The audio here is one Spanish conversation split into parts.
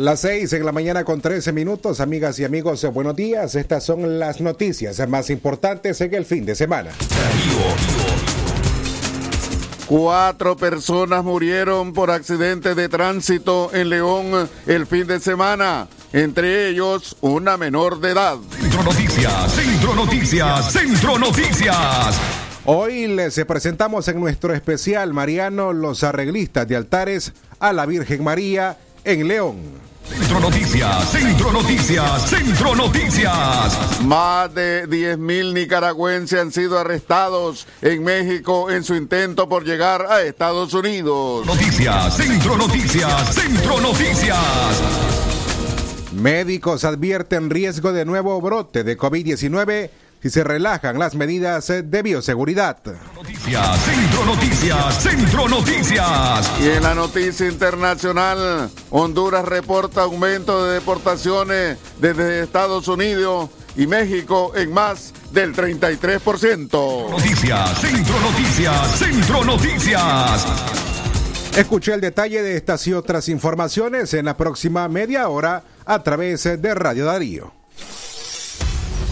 Las seis en la mañana con 13 minutos, amigas y amigos, buenos días. Estas son las noticias más importantes en el fin de semana. Cuatro personas murieron por accidente de tránsito en León el fin de semana, entre ellos una menor de edad. Centro Noticias, Centro Noticias, Centro Noticias. Hoy les presentamos en nuestro especial Mariano los arreglistas de altares a la Virgen María en León. Centro Noticias, Centro Noticias, Centro Noticias. Más de 10.000 nicaragüenses han sido arrestados en México en su intento por llegar a Estados Unidos. Noticias, Centro Noticias, Centro Noticias. Médicos advierten riesgo de nuevo brote de COVID-19 si se relajan las medidas de bioseguridad. Noticias, Centro Noticias, Centro Noticias. Y en la noticia internacional, Honduras reporta aumento de deportaciones desde Estados Unidos y México en más del 33%. Noticias, Centro Noticias, Centro Noticias. Escuché el detalle de estas y otras informaciones en la próxima media hora a través de Radio Darío.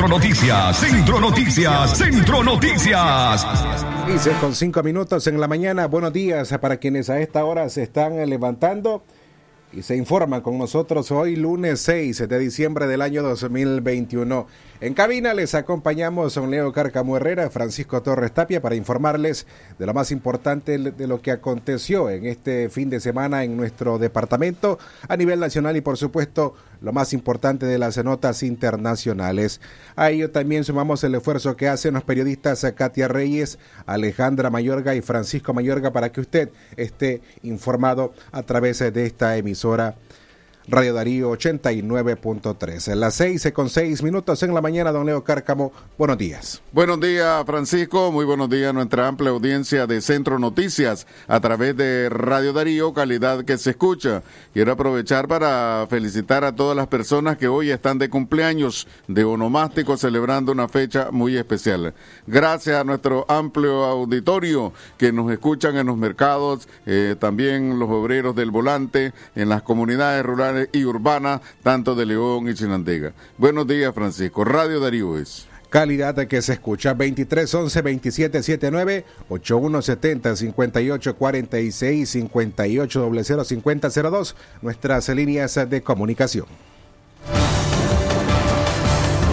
Centro Noticias, Centro Noticias, Centro Noticias. 15 con 5 minutos en la mañana. Buenos días para quienes a esta hora se están levantando y se informan con nosotros hoy lunes 6 de diciembre del año 2021. En cabina les acompañamos a Leo Cárcamo Herrera, Francisco Torres Tapia para informarles de lo más importante de lo que aconteció en este fin de semana en nuestro departamento a nivel nacional y por supuesto lo más importante de las notas internacionales. A ello también sumamos el esfuerzo que hacen los periodistas Katia Reyes, Alejandra Mayorga y Francisco Mayorga para que usted esté informado a través de esta emisora Radio Darío 89.3. En las 6 con 6 minutos en la mañana, don Leo Cárcamo, buenos días. Buenos días, Francisco. Muy buenos días a nuestra amplia audiencia de Centro Noticias a través de Radio Darío, calidad que se escucha. Quiero aprovechar para felicitar a todas las personas que hoy están de cumpleaños de onomástico celebrando una fecha muy especial. Gracias a nuestro amplio auditorio que nos escuchan en los mercados, eh, también los obreros del volante, en las comunidades rurales y urbanas, tanto de León y Chinandega. Buenos días, Francisco. Radio Darío es. Calidad que se escucha 23 11 27 79 8170 58 46 58 00 50 02 nuestras líneas de comunicación.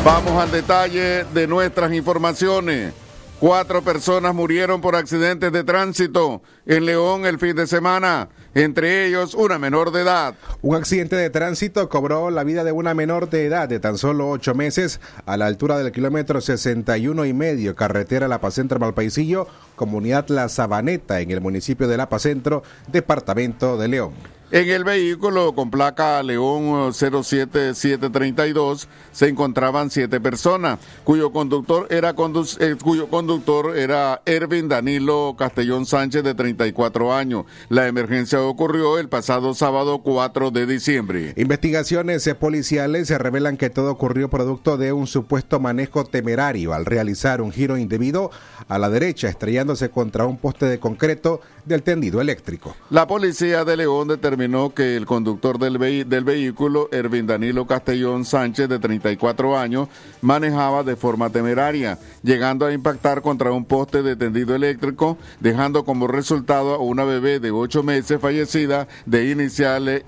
Vamos al detalle de nuestras informaciones. Cuatro personas murieron por accidentes de tránsito en León el fin de semana, entre ellos una menor de edad. Un accidente de tránsito cobró la vida de una menor de edad de tan solo ocho meses a la altura del kilómetro 61 y medio, carretera La Pacentro Malpaisillo, comunidad La Sabaneta, en el municipio de La Pacentro, departamento de León. En el vehículo con placa León 07732 se encontraban siete personas, cuyo conductor era condu- eh, cuyo conductor era Ervin Danilo Castellón Sánchez de 34 años. La emergencia ocurrió el pasado sábado 4 de diciembre. Investigaciones eh, policiales se revelan que todo ocurrió producto de un supuesto manejo temerario al realizar un giro indebido a la derecha, estrellándose contra un poste de concreto del tendido eléctrico. La policía de León determinó que el conductor del, del vehículo, Ervin Danilo Castellón Sánchez, de 34 años, manejaba de forma temeraria, llegando a impactar contra un poste de tendido eléctrico, dejando como resultado a una bebé de 8 meses fallecida de iniciales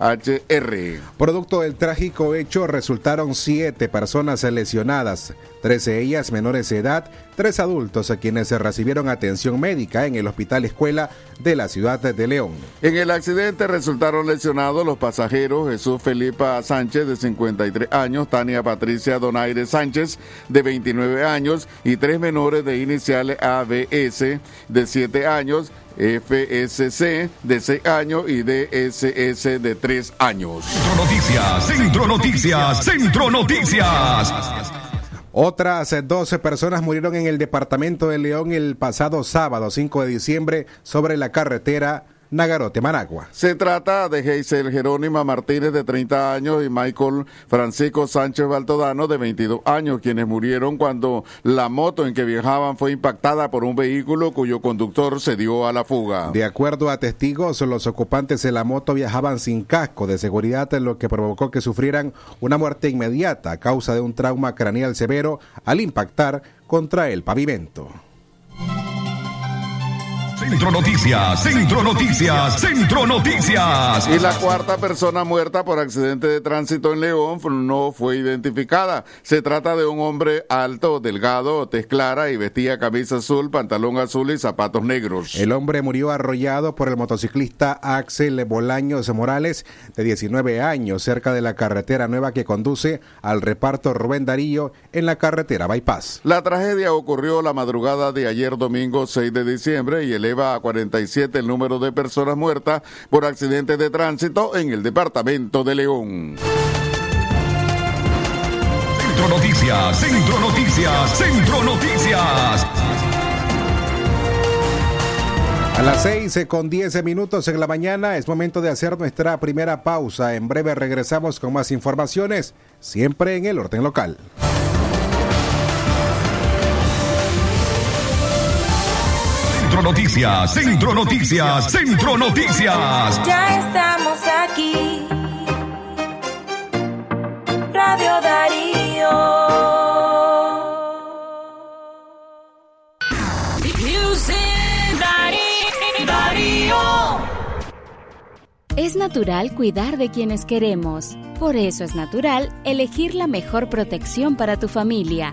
IBHR. Producto del trágico hecho resultaron siete personas lesionadas, 13 de ellas menores de edad, tres adultos a quienes se recibieron atención médica en el Hospital Escuela de la ciudad de León. En el accidente resultaron lesionados los pasajeros Jesús Felipa Sánchez, de 53 años, Tania Patricia Donaire Sánchez, de 29 años, y tres menores de iniciales ABS, de 7 años, FSC, de 6 años, y DSS, de 3 años. Centro Noticias, Centro Noticias, Centro Noticias. Otras eh, 12 personas murieron en el departamento de León el pasado sábado 5 de diciembre sobre la carretera Nagarote-Managua. Se trata de Geisel Jerónima Martínez, de 30 años, y Michael Francisco Sánchez Baltodano, de 22 años, quienes murieron cuando la moto en que viajaban fue impactada por un vehículo cuyo conductor se dio a la fuga. De acuerdo a testigos, los ocupantes de la moto viajaban sin casco de seguridad, lo que provocó que sufrieran una muerte inmediata a causa de un trauma craneal severo al impactar contra el pavimento. Centro Noticias, Centro Noticias, Centro Noticias. Y la cuarta persona muerta por accidente de tránsito en León no fue identificada. Se trata de un hombre alto, delgado, tez clara y vestía camisa azul, pantalón azul y zapatos negros. El hombre murió arrollado por el motociclista Axel Bolaños Morales, de 19 años, cerca de la carretera nueva que conduce al reparto Rubén Darío en la carretera Bypass. La tragedia ocurrió la madrugada de ayer domingo 6 de diciembre y eleva a 47 el número de personas muertas por accidentes de tránsito en el departamento de León. Centro Noticias, Centro Noticias, Centro Noticias. A las 6 con 10 minutos en la mañana es momento de hacer nuestra primera pausa. En breve regresamos con más informaciones, siempre en el orden local. Centro Noticias, Centro Noticias, Centro Noticias. Ya estamos aquí. Radio Darío. Music Darí- Darío. Es natural cuidar de quienes queremos. Por eso es natural elegir la mejor protección para tu familia.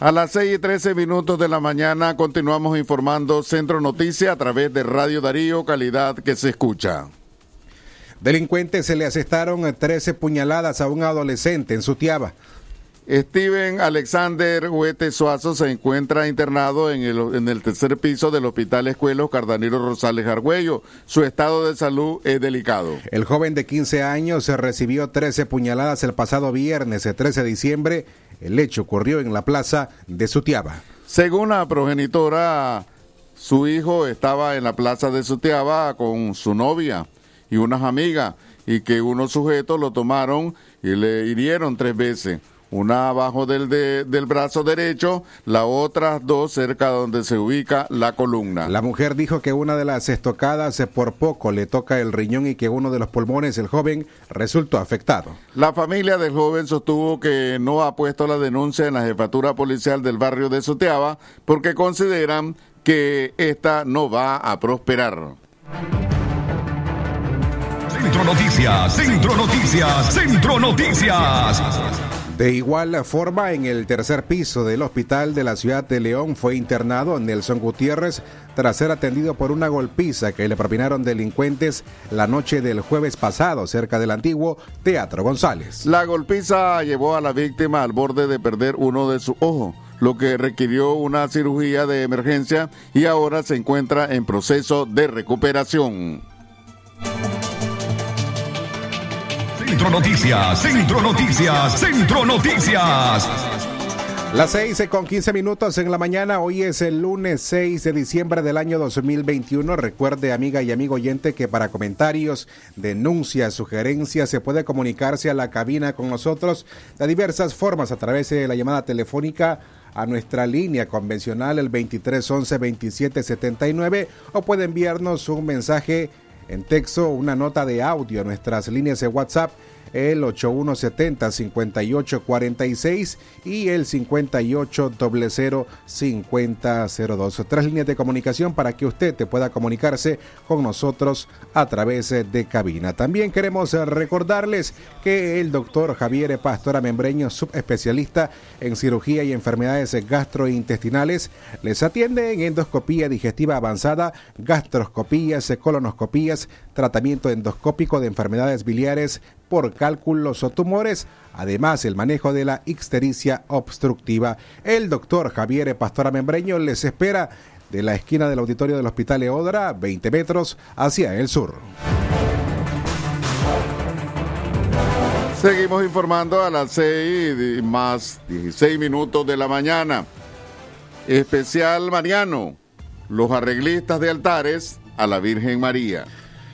A las 6 y 13 minutos de la mañana continuamos informando Centro Noticia a través de Radio Darío, calidad que se escucha. Delincuentes se le asestaron 13 puñaladas a un adolescente en Sutiaba. Steven Alexander Huete Suazo se encuentra internado en el, en el tercer piso del Hospital Escuelo Cardanero Rosales Argüello. Su estado de salud es delicado. El joven de 15 años se recibió 13 puñaladas el pasado viernes, el 13 de diciembre. El hecho ocurrió en la plaza de Sutiaba. Según la progenitora, su hijo estaba en la plaza de Sutiaba con su novia y unas amigas y que unos sujetos lo tomaron y le hirieron tres veces. Una abajo del, de- del brazo derecho, la otra dos cerca donde se ubica la columna. La mujer dijo que una de las estocadas por poco le toca el riñón y que uno de los pulmones, el joven, resultó afectado. La familia del joven sostuvo que no ha puesto la denuncia en la jefatura policial del barrio de Soteaba porque consideran que esta no va a prosperar. Centro Noticias, Centro Noticias, Centro Noticias. De igual forma, en el tercer piso del hospital de la ciudad de León fue internado Nelson Gutiérrez tras ser atendido por una golpiza que le propinaron delincuentes la noche del jueves pasado cerca del antiguo Teatro González. La golpiza llevó a la víctima al borde de perder uno de sus ojos, lo que requirió una cirugía de emergencia y ahora se encuentra en proceso de recuperación. Centro Noticias, Centro Noticias, Centro Noticias. Las 6 con 15 minutos en la mañana, hoy es el lunes 6 de diciembre del año 2021. Recuerde, amiga y amigo oyente, que para comentarios, denuncias, sugerencias, se puede comunicarse a la cabina con nosotros de diversas formas a través de la llamada telefónica a nuestra línea convencional el 2311 2779 o puede enviarnos un mensaje en texto una nota de audio a nuestras líneas de WhatsApp el 8170-5846 y el 5800-5002. Tres líneas de comunicación para que usted te pueda comunicarse con nosotros a través de cabina. También queremos recordarles que el doctor Javier Pastora Membreño, subespecialista en cirugía y enfermedades gastrointestinales, les atiende en endoscopía digestiva avanzada, gastroscopías, colonoscopías, tratamiento endoscópico de enfermedades biliares por cálculos o tumores, además el manejo de la ictericia obstructiva. El doctor Javier Pastora Membreño les espera de la esquina del auditorio del Hospital Eodra, 20 metros hacia el sur. Seguimos informando a las 6 más 16 minutos de la mañana. Especial Mariano, los arreglistas de altares a la Virgen María.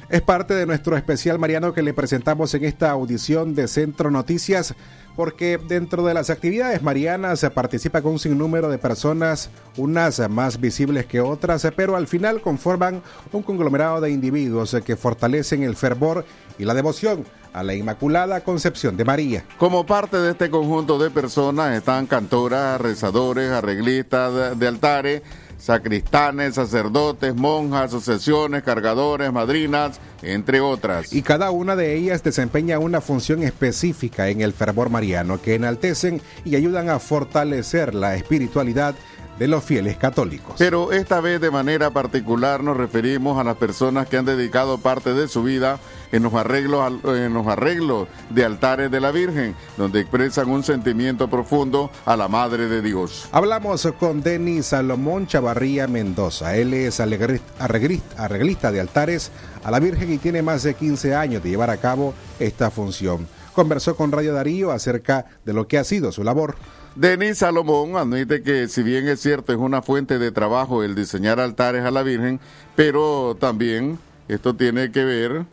Es parte de nuestro especial Mariano que le presentamos en esta audición de Centro Noticias, porque dentro de las actividades marianas participa con un sinnúmero de personas, unas más visibles que otras, pero al final conforman un conglomerado de individuos que fortalecen el fervor y la devoción a la Inmaculada Concepción de María. Como parte de este conjunto de personas están cantoras, rezadores, arreglistas de altares, sacristanes, sacerdotes, monjas, asociaciones, cargadores, madrinas, entre otras. Y cada una de ellas desempeña una función específica en el fervor mariano que enaltecen y ayudan a fortalecer la espiritualidad de los fieles católicos. Pero esta vez de manera particular nos referimos a las personas que han dedicado parte de su vida en los arreglos, en los arreglos de altares de la Virgen, donde expresan un sentimiento profundo a la Madre de Dios. Hablamos con Denis Salomón Chavarría Mendoza. Él es arreglista de altares a la Virgen y tiene más de 15 años de llevar a cabo esta función. Conversó con Radio Darío acerca de lo que ha sido su labor. Denis Salomón admite que si bien es cierto es una fuente de trabajo el diseñar altares a la Virgen, pero también esto tiene que ver,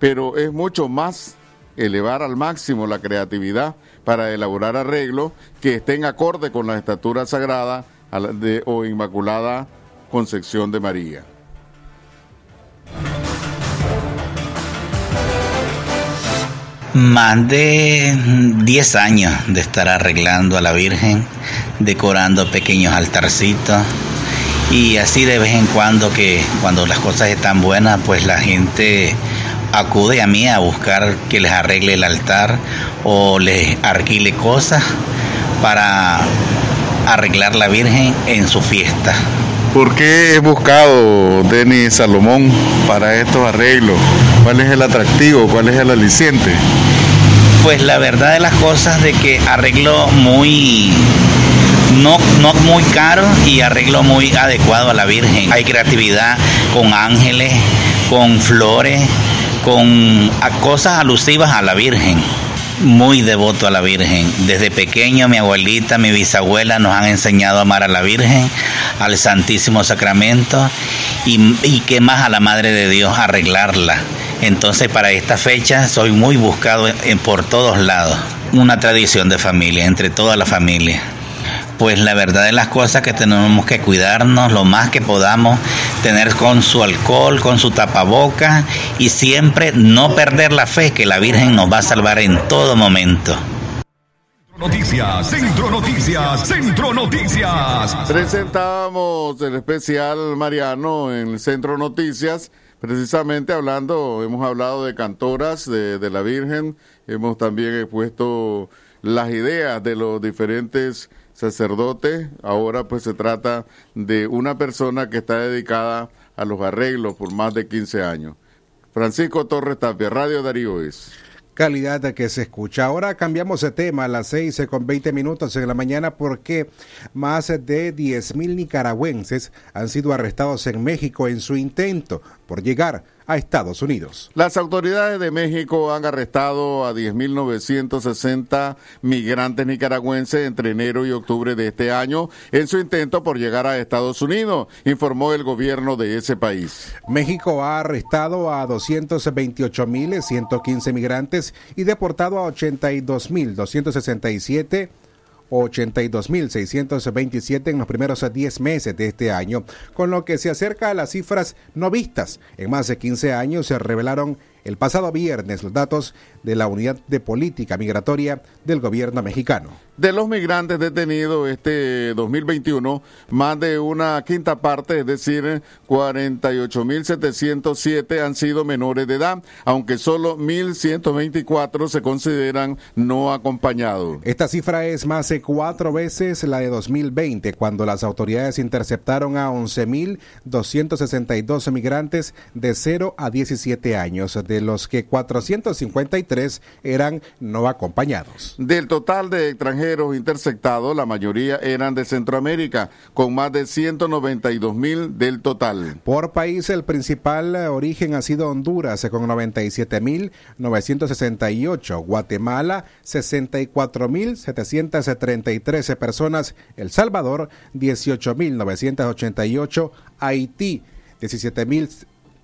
pero es mucho más elevar al máximo la creatividad para elaborar arreglos que estén acorde con la estatura sagrada de, o Inmaculada Concepción de María. Más de 10 años de estar arreglando a la Virgen, decorando pequeños altarcitos y así de vez en cuando que cuando las cosas están buenas, pues la gente acude a mí a buscar que les arregle el altar o les alquile cosas para arreglar la Virgen en su fiesta. ¿Por qué he buscado Denis Salomón para estos arreglos? ¿Cuál es el atractivo? ¿Cuál es el aliciente? Pues la verdad de las cosas de que arreglo muy no, no muy caro y arreglo muy adecuado a la Virgen. Hay creatividad con ángeles, con flores, con cosas alusivas a la Virgen. Muy devoto a la Virgen. Desde pequeño mi abuelita, mi bisabuela nos han enseñado a amar a la Virgen, al Santísimo Sacramento y, y qué más a la Madre de Dios, arreglarla. Entonces para esta fecha soy muy buscado en- por todos lados. Una tradición de familia, entre toda la familia. Pues la verdad de las cosas que tenemos que cuidarnos lo más que podamos, tener con su alcohol, con su tapaboca y siempre no perder la fe que la Virgen nos va a salvar en todo momento. Noticias, Centro Noticias, Centro Noticias. Presentábamos el especial Mariano en el Centro Noticias, precisamente hablando, hemos hablado de cantoras de, la Virgen, hemos también expuesto las ideas de los diferentes sacerdotes, ahora pues se trata de una persona que está dedicada a los arreglos por más de 15 años. Francisco Torres Tapia, Radio Darío es. Calidad que se escucha. Ahora cambiamos de tema a las 6 con 20 minutos en la mañana porque más de 10 mil nicaragüenses han sido arrestados en México en su intento por llegar a Estados Unidos. Las autoridades de México han arrestado a 10.960 migrantes nicaragüenses entre enero y octubre de este año en su intento por llegar a Estados Unidos, informó el gobierno de ese país. México ha arrestado a 228.115 migrantes y deportado a 82.267 82.627 en los primeros 10 meses de este año, con lo que se acerca a las cifras no vistas. En más de 15 años se revelaron el pasado viernes los datos de la Unidad de Política Migratoria del gobierno mexicano. De los migrantes detenidos este 2021, más de una quinta parte, es decir, 48.707 han sido menores de edad, aunque solo 1.124 se consideran no acompañados. Esta cifra es más de cuatro veces la de 2020, cuando las autoridades interceptaron a 11.262 migrantes de 0 a 17 años, de los que 453 eran no acompañados. Del total de extranjeros interceptados, la mayoría eran de Centroamérica, con más de 192 mil del total. Por país, el principal origen ha sido Honduras, con 97.968, Guatemala, 64.733 personas, El Salvador, 18.988, Haití,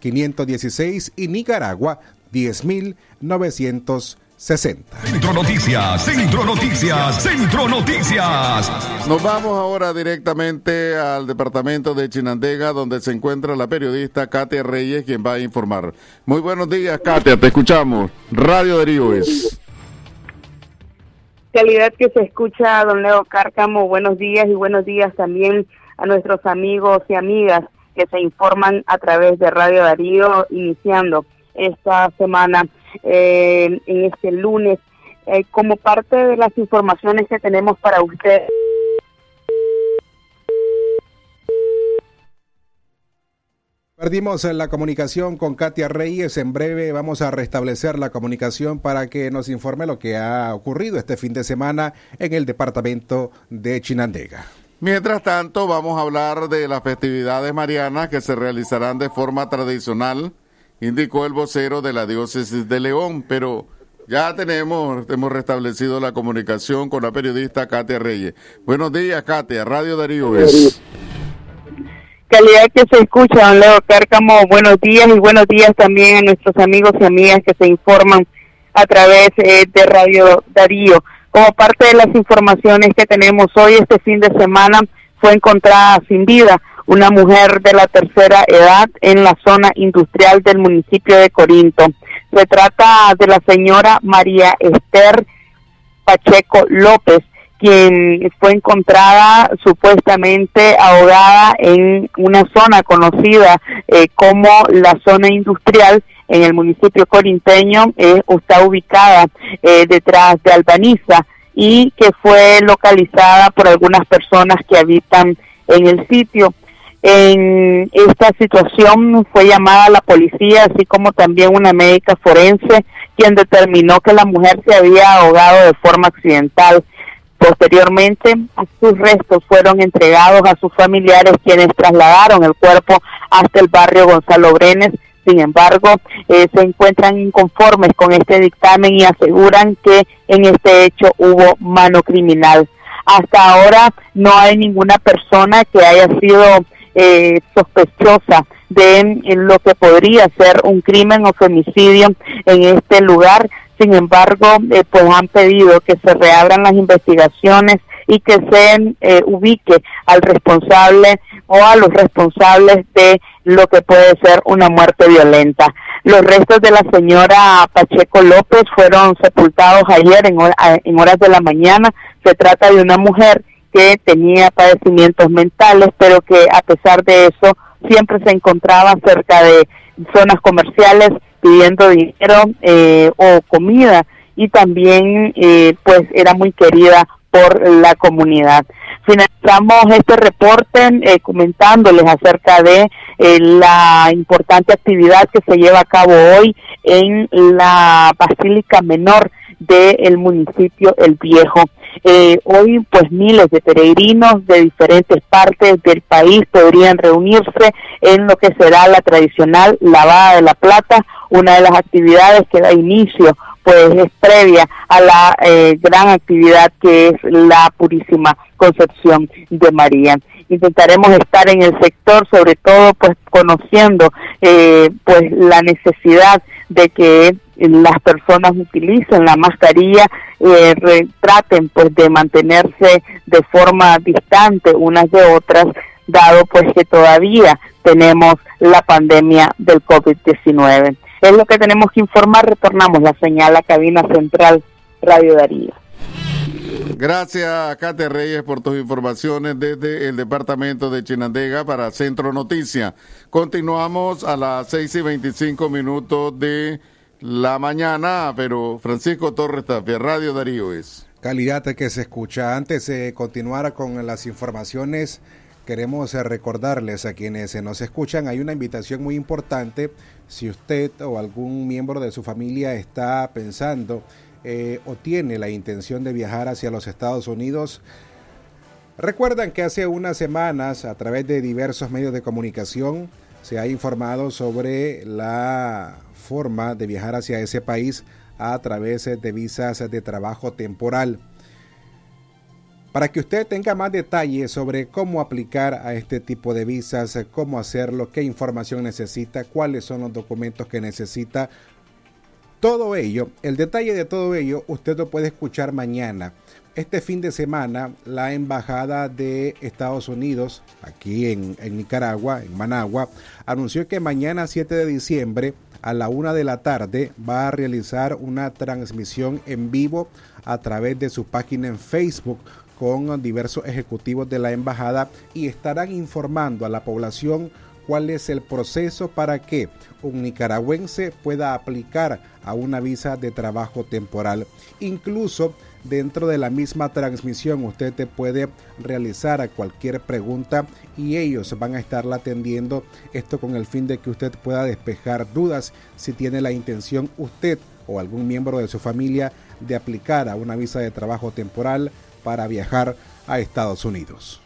17.516 y Nicaragua, 10.960. Centro Noticias, Centro Noticias, Centro Noticias. Nos vamos ahora directamente al departamento de Chinandega, donde se encuentra la periodista Katia Reyes, quien va a informar. Muy buenos días, Katia, te escuchamos. Radio Darío es. calidad que se escucha, don Leo Cárcamo. Buenos días y buenos días también a nuestros amigos y amigas que se informan a través de Radio Darío, iniciando esta semana eh, en este lunes. Eh, como parte de las informaciones que tenemos para usted. Perdimos la comunicación con Katia Reyes. En breve vamos a restablecer la comunicación para que nos informe lo que ha ocurrido este fin de semana en el departamento de Chinandega. Mientras tanto, vamos a hablar de las festividades marianas que se realizarán de forma tradicional, indicó el vocero de la diócesis de León, pero ya tenemos, hemos restablecido la comunicación con la periodista Katia Reyes. Buenos días, Katia, Radio Darío es. calidad que se escucha, don Leo Cárcamo. Buenos días y buenos días también a nuestros amigos y amigas que se informan a través eh, de Radio Darío. Como parte de las informaciones que tenemos hoy, este fin de semana fue encontrada sin vida una mujer de la tercera edad en la zona industrial del municipio de Corinto. Se trata de la señora María Esther Pacheco López, quien fue encontrada supuestamente ahogada en una zona conocida eh, como la zona industrial en el municipio corinteño, eh, está ubicada eh, detrás de Albaniza y que fue localizada por algunas personas que habitan en el sitio. En esta situación fue llamada la policía, así como también una médica forense, quien determinó que la mujer se había ahogado de forma accidental. Posteriormente, sus restos fueron entregados a sus familiares, quienes trasladaron el cuerpo hasta el barrio Gonzalo Brenes. Sin embargo, eh, se encuentran inconformes con este dictamen y aseguran que en este hecho hubo mano criminal. Hasta ahora no hay ninguna persona que haya sido eh, sospechosa de lo que podría ser un crimen o femicidio en este lugar. Sin embargo, eh, pues han pedido que se reabran las investigaciones y que se eh, ubique al responsable o a los responsables de lo que puede ser una muerte violenta. Los restos de la señora Pacheco López fueron sepultados ayer en, horas de la mañana. Se trata de una mujer que tenía padecimientos mentales, pero que a pesar de eso siempre se encontraba cerca de zonas comerciales pidiendo dinero eh, o comida y también eh, pues era muy querida por la comunidad. Finalizamos este reporte eh, comentándoles acerca de la importante actividad que se lleva a cabo hoy en la Basílica Menor del municipio El Viejo. Eh, hoy, pues miles de peregrinos de diferentes partes del país podrían reunirse en lo que será la tradicional lavada de la plata, una de las actividades que da inicio pues es previa a la eh, gran actividad que es la Purísima Concepción de María. Intentaremos estar en el sector, sobre todo pues conociendo eh, pues la necesidad de que las personas utilicen la mascarilla, eh, traten pues de mantenerse de forma distante unas de otras, dado pues que todavía tenemos la pandemia del COVID-19. Es lo que tenemos que informar, retornamos la señal a cabina central Radio Darío. Gracias, Kate Reyes, por tus informaciones desde el departamento de Chinandega para Centro Noticia. Continuamos a las seis y veinticinco minutos de la mañana, pero Francisco Torres Tapia, Radio Darío es. Calidad que se escucha. Antes de continuar con las informaciones, queremos recordarles a quienes nos escuchan, hay una invitación muy importante. Si usted o algún miembro de su familia está pensando eh, o tiene la intención de viajar hacia los Estados Unidos, recuerdan que hace unas semanas, a través de diversos medios de comunicación, se ha informado sobre la forma de viajar hacia ese país a través de visas de trabajo temporal. Para que usted tenga más detalles sobre cómo aplicar a este tipo de visas, cómo hacerlo, qué información necesita, cuáles son los documentos que necesita, todo ello, el detalle de todo ello, usted lo puede escuchar mañana. Este fin de semana, la Embajada de Estados Unidos, aquí en, Nicaragua, en Managua, anunció que mañana 7 de diciembre, a la una de la tarde va a realizar una transmisión en vivo a través de su página en Facebook con diversos ejecutivos de la embajada y estarán informando a la población cuál es el proceso para que un nicaragüense pueda aplicar a una visa de trabajo temporal. Incluso dentro de la misma transmisión usted te puede realizar cualquier pregunta y ellos van a estarla atendiendo esto con el fin de que usted pueda despejar dudas si tiene la intención usted o algún miembro de su familia de aplicar a una visa de trabajo temporal para viajar a Estados Unidos.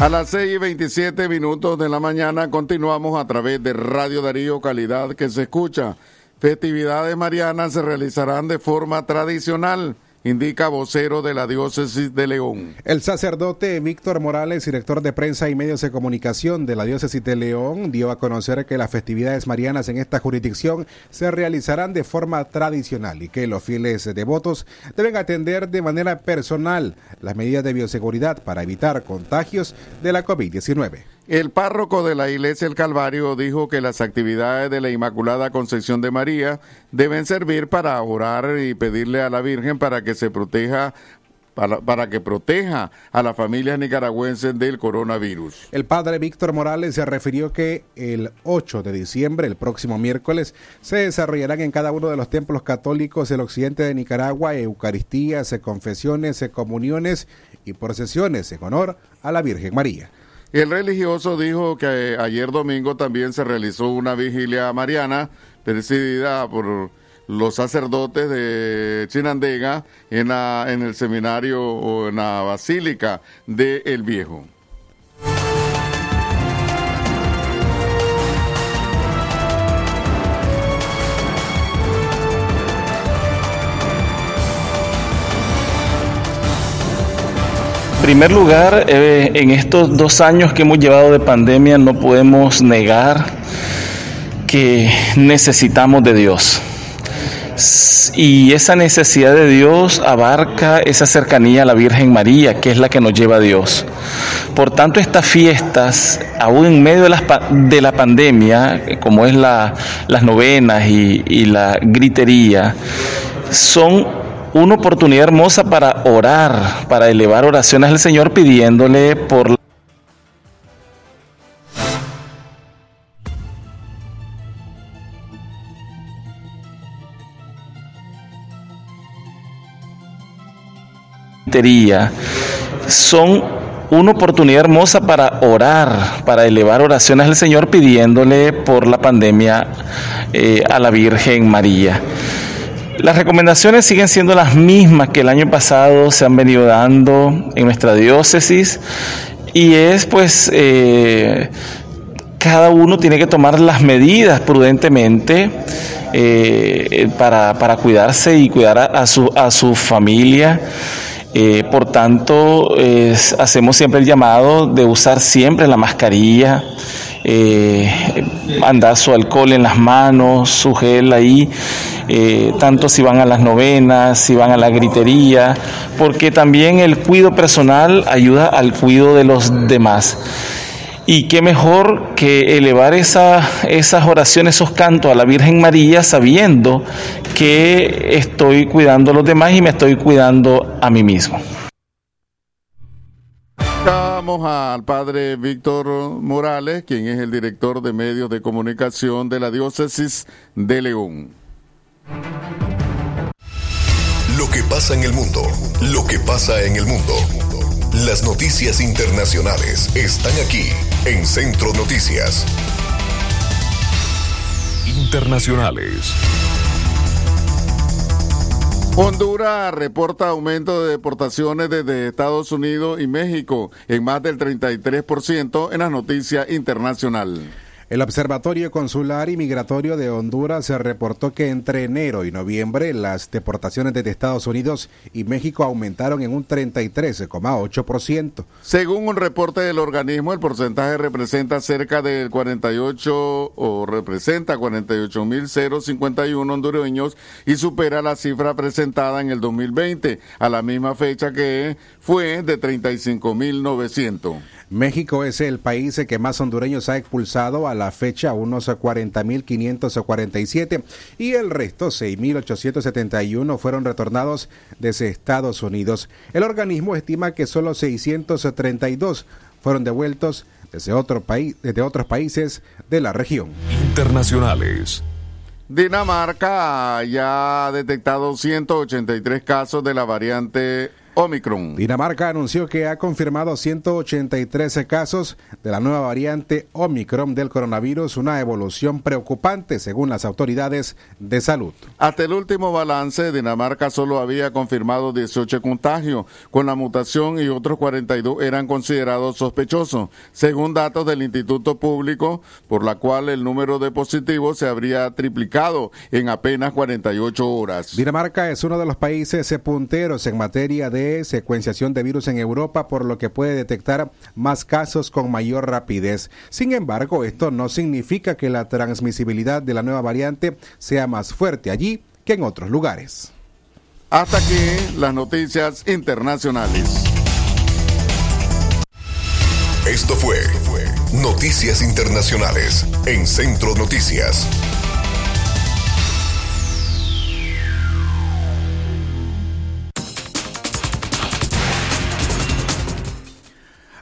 A las 6 y 27 minutos de la mañana continuamos a través de Radio Darío Calidad que se escucha. Festividades marianas se realizarán de forma tradicional indica vocero de la diócesis de León. El sacerdote Víctor Morales, director de prensa y medios de comunicación de la diócesis de León, dio a conocer que las festividades marianas en esta jurisdicción se realizarán de forma tradicional y que los fieles devotos deben atender de manera personal las medidas de bioseguridad para evitar contagios de la COVID-19. El párroco de la iglesia El Calvario dijo que las actividades de la Inmaculada Concepción de María deben servir para orar y pedirle a la Virgen para que se proteja para, para que proteja a las familias nicaragüenses del coronavirus. El padre Víctor Morales se refirió que el 8 de diciembre, el próximo miércoles, se desarrollarán en cada uno de los templos católicos del occidente de Nicaragua eucaristías, confesiones, comuniones y procesiones en honor a la Virgen María. El religioso dijo que ayer domingo también se realizó una vigilia mariana presidida por los sacerdotes de Chinandega en, la- en el seminario o en la basílica de El Viejo. Primer lugar, eh, en estos dos años que hemos llevado de pandemia no podemos negar que necesitamos de Dios. Y esa necesidad de Dios abarca esa cercanía a la Virgen María, que es la que nos lleva a Dios. Por tanto, estas fiestas, aún en medio de, las de la pandemia, como es la- las novenas y, y la gritería, son una oportunidad hermosa para orar, para elevar oraciones al Señor pidiéndole por la. Son una oportunidad hermosa para orar, para elevar oraciones al Señor pidiéndole por la pandemia eh, a la Virgen María. Las recomendaciones siguen siendo las mismas que el año pasado se han venido dando en nuestra diócesis y es pues eh, cada uno tiene que tomar las medidas prudentemente eh, para, para cuidarse y cuidar a, su, a su familia. Eh, por tanto, hacemos siempre el llamado de usar siempre la mascarilla, andar su alcohol en las manos, su gel ahí, eh, tanto si van a las novenas, si van a la gritería, porque también el cuidado personal ayuda al cuidado de los demás. Y qué mejor que elevar esa- esas oraciones, esos cantos a la Virgen María sabiendo que estoy cuidando a los demás y me estoy cuidando a mí mismo. Vamos al padre Víctor Morales, quien es el director de medios de comunicación de la diócesis de León. Lo que pasa en el mundo, lo que pasa en el mundo. Las noticias internacionales están aquí en Centro Noticias. Internacionales. Honduras reporta aumento de deportaciones desde Estados Unidos y México en más del 33% en la noticia internacional. El Observatorio Consular y Migratorio de Honduras se reportó que entre enero y noviembre las deportaciones desde Estados Unidos y México aumentaron en un 33,8%. Según un reporte del organismo, el porcentaje representa cerca del 48 o representa 48.051 hondureños y supera la cifra presentada en el 2020, a la misma fecha que fue de 35.900. México es el país que más hondureños ha expulsado a la fecha, unos 40.547, y el resto, 6.871, fueron retornados desde Estados Unidos. El organismo estima que solo 632 fueron devueltos desde, otro país, desde otros países de la región. Internacionales. Dinamarca ya ha detectado 183 casos de la variante Omicron. Dinamarca anunció que ha confirmado 183 casos de la nueva variante Omicron del coronavirus, una evolución preocupante según las autoridades de salud. Hasta el último balance, Dinamarca solo había confirmado 18 contagios. Con la mutación y otros 42 eran considerados sospechosos, según datos del Instituto Público, por la cual el número de positivos se habría triplicado en apenas 48 horas. Dinamarca es uno de los países punteros en materia de secuenciación de virus en Europa, por lo que puede detectar más casos con mayor rapidez. Sin embargo, esto no significa que la transmisibilidad de la nueva variante sea más fuerte allí que en otros lugares. Hasta aquí las noticias internacionales. Esto fue Noticias Internacionales en Centro Noticias.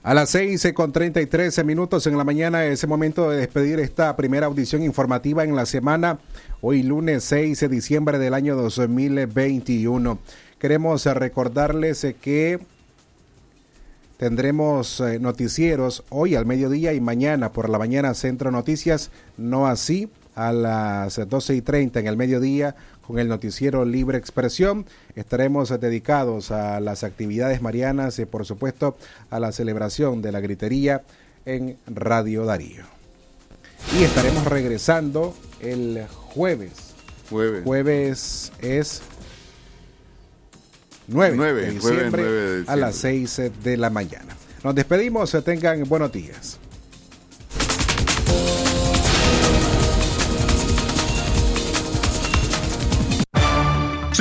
A las 6 con 33 minutos en la mañana es el momento de despedir esta primera audición informativa en la semana, hoy lunes 6 de diciembre del año 2021. Queremos recordarles que tendremos eh, noticieros hoy al mediodía y mañana por la mañana Centro Noticias, no así a las 12 y 30 en el mediodía con el noticiero Libre Expresión. Estaremos dedicados a las actividades marianas y por supuesto a la celebración de la gritería en Radio Darío. Y estaremos regresando el jueves. Jueves. Jueves es 9, Nueve, de jueves diciembre nueve de a diciembre. las 6 de la mañana. Nos despedimos, tengan buenos días.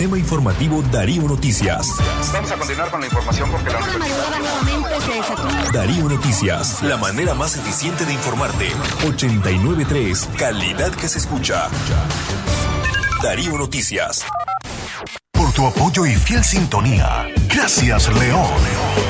Sistema Informativo Darío Noticias. Vamos a continuar con la información porque la Darío Noticias, la manera más eficiente de informarte. 893, calidad que se escucha. Darío Noticias. Por tu apoyo y fiel sintonía. Gracias, León.